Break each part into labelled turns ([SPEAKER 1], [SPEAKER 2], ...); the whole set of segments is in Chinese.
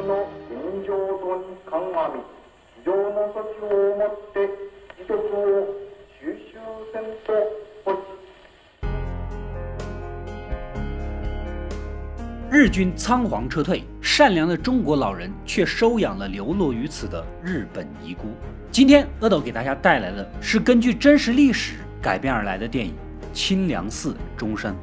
[SPEAKER 1] の現状等に鑑み非常の措置をもって自徳を収集せんと欲し
[SPEAKER 2] 日军仓皇撤退，善良的中国老人却收养了流落于此的日本遗孤。今天，阿斗给大家带来的是根据真实历史改编而来的电影《清凉寺钟声》。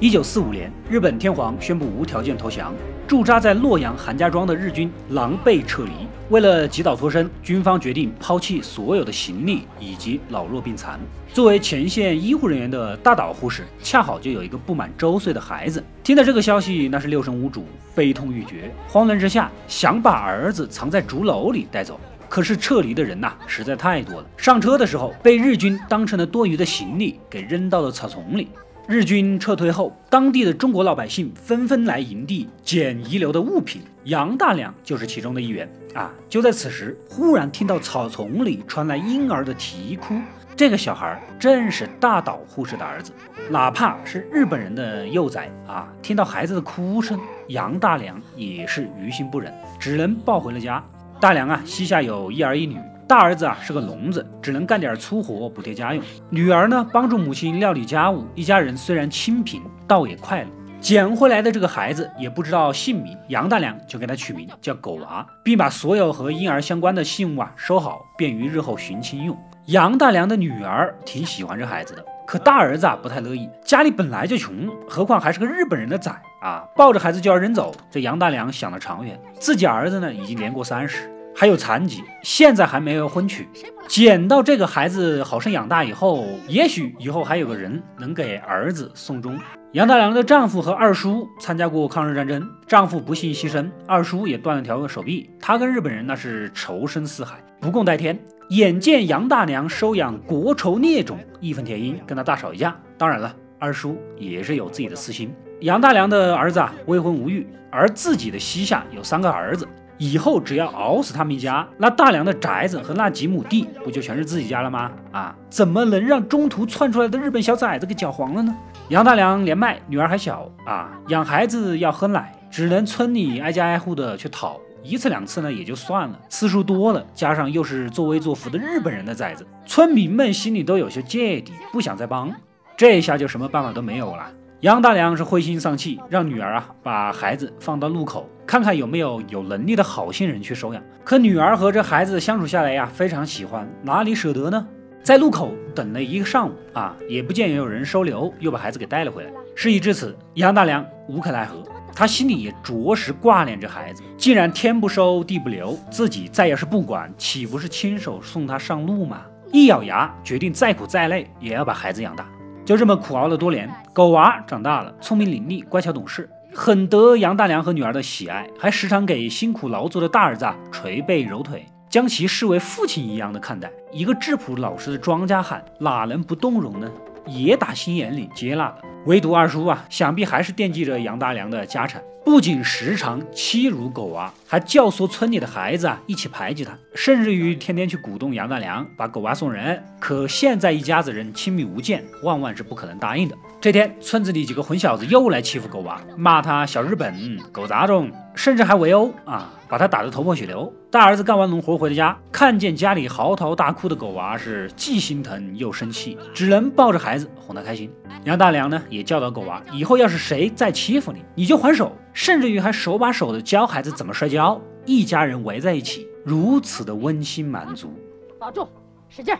[SPEAKER 2] 一九四五年，日本天皇宣布无条件投降，驻扎在洛阳韩家庄的日军狼狈撤离。为了及早脱身，军方决定抛弃所有的行李以及老弱病残。作为前线医护人员的大岛护士，恰好就有一个不满周岁的孩子。听到这个消息，那是六神无主，悲痛欲绝。慌乱之下，想把儿子藏在竹篓里带走。可是撤离的人呐，实在太多了。上车的时候，被日军当成了多余的行李给扔到了草丛里。日军撤退后，当地的中国老百姓纷纷来营地捡遗留的物品，杨大良就是其中的一员啊！就在此时，忽然听到草丛里传来婴儿的啼哭，这个小孩正是大岛护士的儿子。哪怕是日本人的幼崽啊，听到孩子的哭声，杨大良也是于心不忍，只能抱回了家。大良啊，膝下有一儿一女。大儿子啊是个聋子，只能干点粗活补贴家用。女儿呢帮助母亲料理家务，一家人虽然清贫，倒也快乐。捡回来的这个孩子也不知道姓名，杨大娘就给他取名叫狗娃，并把所有和婴儿相关的信物啊收好，便于日后寻亲用。杨大娘的女儿挺喜欢这孩子的，可大儿子啊不太乐意，家里本来就穷，何况还是个日本人的崽啊，抱着孩子就要扔走。这杨大娘想得长远，自己儿子呢已经年过三十。还有残疾，现在还没有婚娶。捡到这个孩子好生养大以后，也许以后还有个人能给儿子送终。杨大良的丈夫和二叔参加过抗日战争，丈夫不幸牺牲，二叔也断了条手臂。他跟日本人那是仇深似海，不共戴天。眼见杨大娘收养国仇孽种，义愤填膺，跟他大吵一架。当然了，二叔也是有自己的私心。杨大良的儿子啊未婚无育，而自己的膝下有三个儿子。以后只要熬死他们一家，那大梁的宅子和那几亩地不就全是自己家了吗？啊，怎么能让中途窜出来的日本小崽子给搅黄了呢？杨大梁年迈，女儿还小啊，养孩子要喝奶，只能村里挨家挨户的去讨，一次两次呢也就算了，次数多了，加上又是作威作福的日本人的崽子，村民们心里都有些芥蒂，不想再帮，这下就什么办法都没有了。杨大娘是灰心丧气，让女儿啊把孩子放到路口，看看有没有有能力的好心人去收养。可女儿和这孩子相处下来呀，非常喜欢，哪里舍得呢？在路口等了一个上午啊，也不见有人收留，又把孩子给带了回来。事已至此，杨大娘无可奈何，她心里也着实挂念着孩子。既然天不收地不留，自己再要是不管，岂不是亲手送他上路吗？一咬牙，决定再苦再累也要把孩子养大。就这么苦熬了多年，狗娃长大了，聪明伶俐，乖巧懂事，很得杨大娘和女儿的喜爱，还时常给辛苦劳作的大儿子啊捶背揉腿，将其视为父亲一样的看待。一个质朴老实的庄稼汉，哪能不动容呢？也打心眼里接纳的。唯独二叔啊，想必还是惦记着杨大娘的家产，不仅时常欺辱狗娃，还教唆村里的孩子啊一起排挤他，甚至于天天去鼓动杨大娘把狗娃送人。可现在一家子人亲密无间，万万是不可能答应的。这天，村子里几个混小子又来欺负狗娃，骂他小日本、狗杂种，甚至还围殴啊，把他打得头破血流。大儿子干完农活回了家，看见家里嚎啕大哭的狗娃，是既心疼又生气，只能抱着孩子哄他开心。杨大娘呢，也教导狗娃，以后要是谁再欺负你，你就还手，甚至于还手把手的教孩子怎么摔跤。一家人围在一起，如此的温馨满足。
[SPEAKER 3] 保住，使劲儿，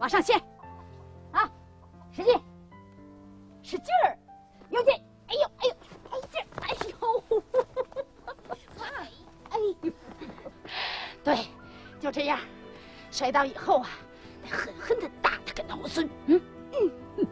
[SPEAKER 3] 往上掀，啊，使劲。使劲儿，用劲！哎呦，哎呦，哎劲！哎呦，哎呦，对，就这样，摔倒以后啊，得狠狠的打他个脑孙。嗯
[SPEAKER 2] 嗯。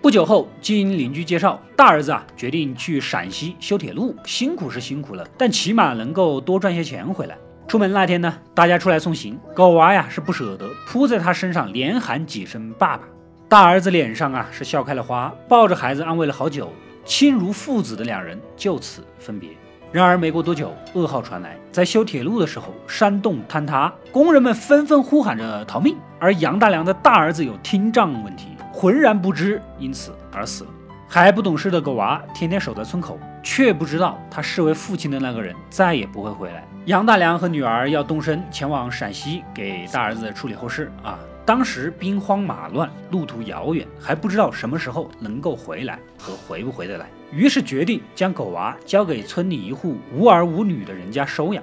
[SPEAKER 2] 不久后，经邻居介绍，大儿子啊决定去陕西修铁路，辛苦是辛苦了，但起码能够多赚些钱回来。出门那天呢，大家出来送行，狗娃呀是不舍得，扑在他身上连喊几声爸爸。大儿子脸上啊是笑开了花，抱着孩子安慰了好久，亲如父子的两人就此分别。然而没过多久，噩耗传来，在修铁路的时候，山洞坍塌，工人们纷纷呼喊着逃命，而杨大良的大儿子有听障问题，浑然不知，因此而死了。还不懂事的狗娃天天守在村口，却不知道他视为父亲的那个人再也不会回来。杨大良和女儿要动身前往陕西给大儿子处理后事啊。当时兵荒马乱，路途遥远，还不知道什么时候能够回来和回不回得来，于是决定将狗娃交给村里一户无儿无女的人家收养。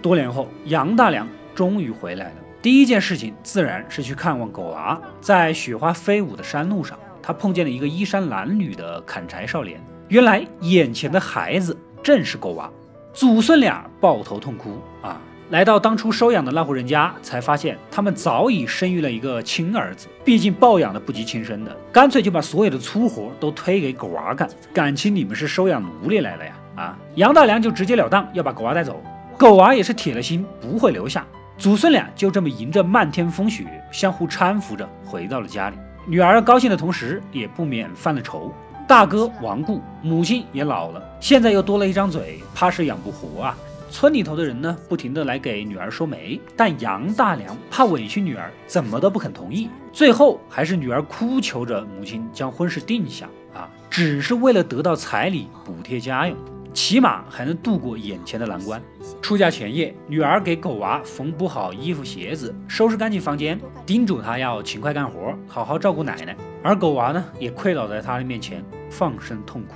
[SPEAKER 2] 多年后，杨大良终于回来了。第一件事情自然是去看望狗娃。在雪花飞舞的山路上，他碰见了一个衣衫褴褛的砍柴少年。原来，眼前的孩子正是狗娃。祖孙俩抱头痛哭啊！来到当初收养的那户人家，才发现他们早已生育了一个亲儿子。毕竟抱养的不及亲生的，干脆就把所有的粗活都推给狗娃干。感情你们是收养奴隶来了呀？啊！杨大娘就直截了当要把狗娃带走。狗娃也是铁了心不会留下。祖孙俩就这么迎着漫天风雪，相互搀扶着回到了家里。女儿高兴的同时，也不免犯了愁。大哥亡故，母亲也老了，现在又多了一张嘴，怕是养不活啊。村里头的人呢，不停的来给女儿说媒，但杨大娘怕委屈女儿，怎么都不肯同意。最后还是女儿哭求着母亲将婚事定下啊，只是为了得到彩礼补贴家用，起码还能度过眼前的难关。出嫁前夜，女儿给狗娃缝补好衣服鞋子，收拾干净房间，叮嘱他要勤快干活，好好照顾奶奶。而狗娃呢，也跪倒在他的面前，放声痛哭。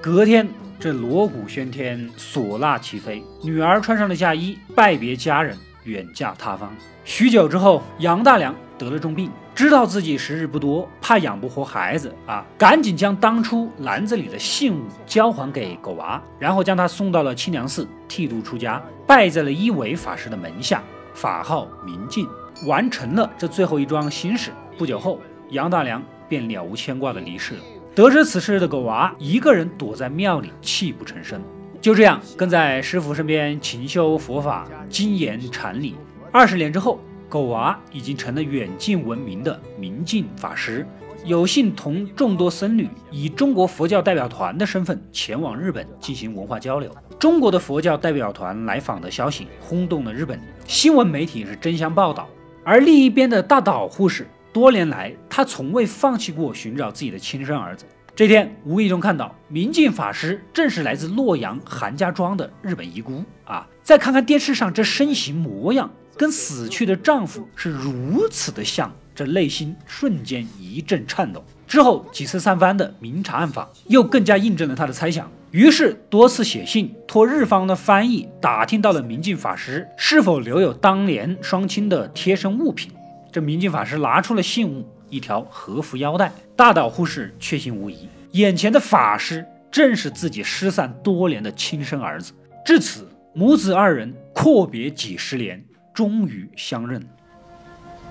[SPEAKER 2] 隔天。这锣鼓喧天，唢呐齐飞，女儿穿上了嫁衣，拜别家人，远嫁他方。许久之后，杨大良得了重病，知道自己时日不多，怕养不活孩子啊，赶紧将当初篮子里的信物交还给狗娃，然后将他送到了清凉寺剃度出家，拜在了一伟法师的门下，法号明镜，完成了这最后一桩心事。不久后，杨大良便了无牵挂的离世了。得知此事的狗娃一个人躲在庙里，泣不成声。就这样跟在师傅身边勤修佛法，精研禅理。二十年之后，狗娃已经成了远近闻名的明镜法师，有幸同众多僧侣以中国佛教代表团的身份前往日本进行文化交流。中国的佛教代表团来访的消息轰动了日本新闻媒体，是争相报道。而另一边的大岛护士。多年来，他从未放弃过寻找自己的亲生儿子。这天，无意中看到明镜法师正是来自洛阳韩家庄的日本遗孤啊！再看看电视上这身形模样，跟死去的丈夫是如此的像，这内心瞬间一阵颤抖。之后几次三番的明察暗访，又更加印证了他的猜想。于是多次写信托日方的翻译，打听到了明镜法师是否留有当年双亲的贴身物品。这明镜法师拿出了信物，一条和服腰带。大岛护士确信无疑，眼前的法师正是自己失散多年的亲生儿子。至此，母子二人阔别几十年，终于相认。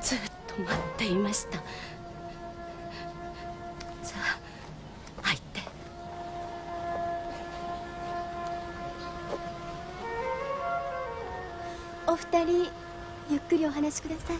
[SPEAKER 4] ずっと待っていました。さあ、入って。
[SPEAKER 5] お二人、ゆっくりお話しください。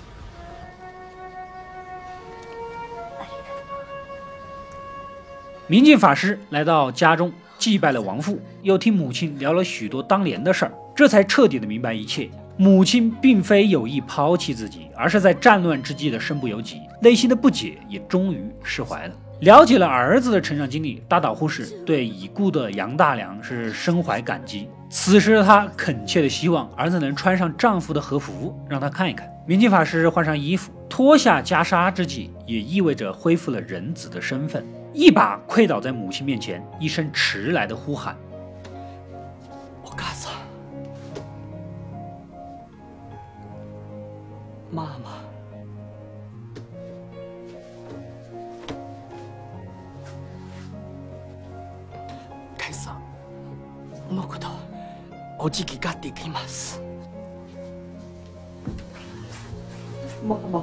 [SPEAKER 2] 明镜法师来到家中祭拜了亡父，又听母亲聊了许多当年的事儿，这才彻底的明白一切。母亲并非有意抛弃自己，而是在战乱之际的身不由己，内心的不解也终于释怀了。了解了儿子的成长经历，大岛护士对已故的杨大良是深怀感激。此时的她恳切的希望儿子能穿上丈夫的和服，让他看一看。明镜法师换上衣服，脱下袈裟之际，也意味着恢复了人子的身份。一把跪倒在母亲面前，一声迟来的呼喊：“
[SPEAKER 6] 我嘎子，妈妈，凯撒，僕とおじきができます。妈妈。”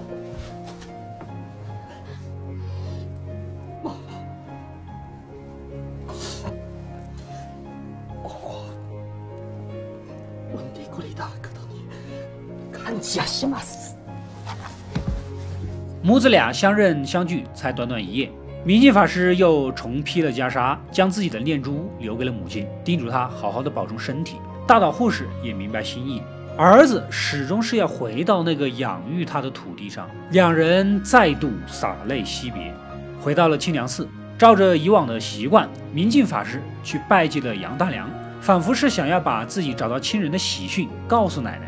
[SPEAKER 2] 母子俩相认相聚才短短一夜，明镜法师又重披了袈裟，将自己的念珠留给了母亲，叮嘱她好好的保重身体。大岛护士也明白心意，儿子始终是要回到那个养育他的土地上。两人再度洒泪惜别，回到了清凉寺。照着以往的习惯，明镜法师去拜祭了杨大娘，仿佛是想要把自己找到亲人的喜讯告诉奶奶，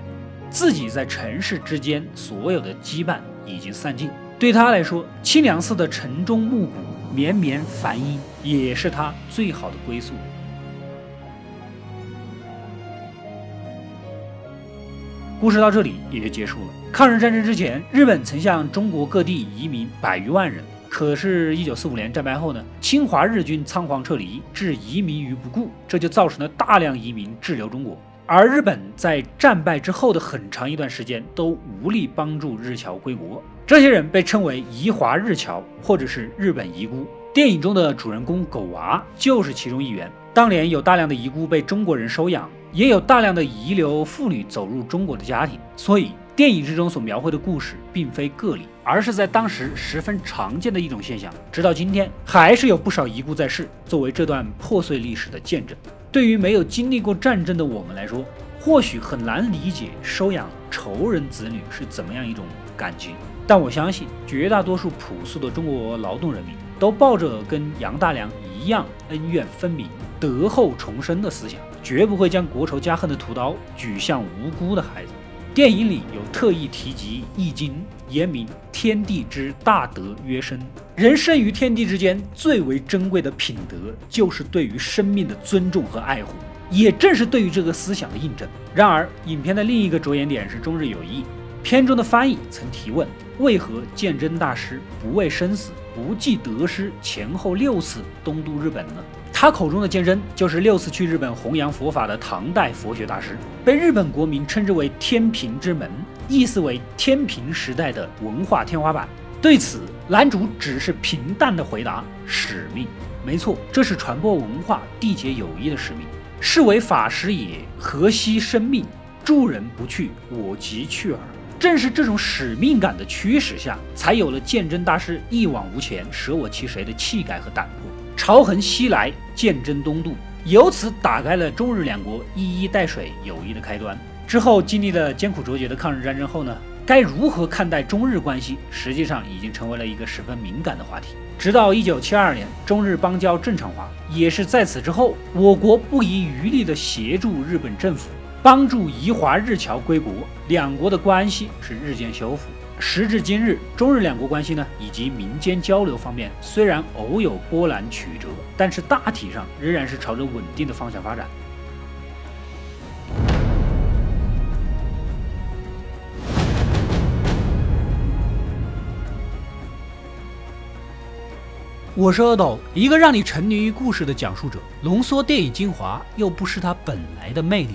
[SPEAKER 2] 自己在尘世之间所有的羁绊已经散尽。对他来说，清凉寺的晨钟暮鼓、绵绵梵音，也是他最好的归宿。故事到这里也就结束了。抗日战争之前，日本曾向中国各地移民百余万人。可是，一九四五年战败后呢，侵华日军仓皇撤离，置移民于不顾，这就造成了大量移民滞留中国。而日本在战败之后的很长一段时间都无力帮助日侨归国，这些人被称为移华日侨，或者是日本遗孤。电影中的主人公狗娃就是其中一员。当年有大量的遗孤被中国人收养，也有大量的遗留妇女走入中国的家庭，所以电影之中所描绘的故事并非个例，而是在当时十分常见的一种现象。直到今天，还是有不少遗孤在世，作为这段破碎历史的见证。对于没有经历过战争的我们来说，或许很难理解收养仇人子女是怎么样一种感情。但我相信，绝大多数朴素的中国劳动人民都抱着跟杨大娘一样恩怨分明、德厚重生的思想，绝不会将国仇家恨的屠刀举向无辜的孩子。电影里有特意提及《易经》，言明天地之大德曰生，人生于天地之间，最为珍贵的品德就是对于生命的尊重和爱护。也正是对于这个思想的印证。然而，影片的另一个着眼点是中日友谊。片中的翻译曾提问：为何鉴真大师不畏生死、不计得失，前后六次东渡日本呢？他口中的鉴真，就是六次去日本弘扬佛法的唐代佛学大师，被日本国民称之为“天平之门”，意思为天平时代的文化天花板。对此，男主只是平淡的回答：“使命，没错，这是传播文化、缔结友谊的使命。是为法师也，何惜生命？助人不去，我即去耳。”正是这种使命感的驱使下，才有了鉴真大师一往无前、舍我其谁的气概和胆魄。朝衡西来，鉴真东渡，由此打开了中日两国一衣带水友谊的开端。之后经历了艰苦卓绝的抗日战争后呢，该如何看待中日关系，实际上已经成为了一个十分敏感的话题。直到一九七二年中日邦交正常化，也是在此之后，我国不遗余力地协助日本政府，帮助移华日侨归国，两国的关系是日渐修复。时至今日，中日两国关系呢，以及民间交流方面，虽然偶有波澜曲折，但是大体上仍然是朝着稳定的方向发展。我是阿斗，一个让你沉迷于故事的讲述者，浓缩电影精华，又不失它本来的魅力。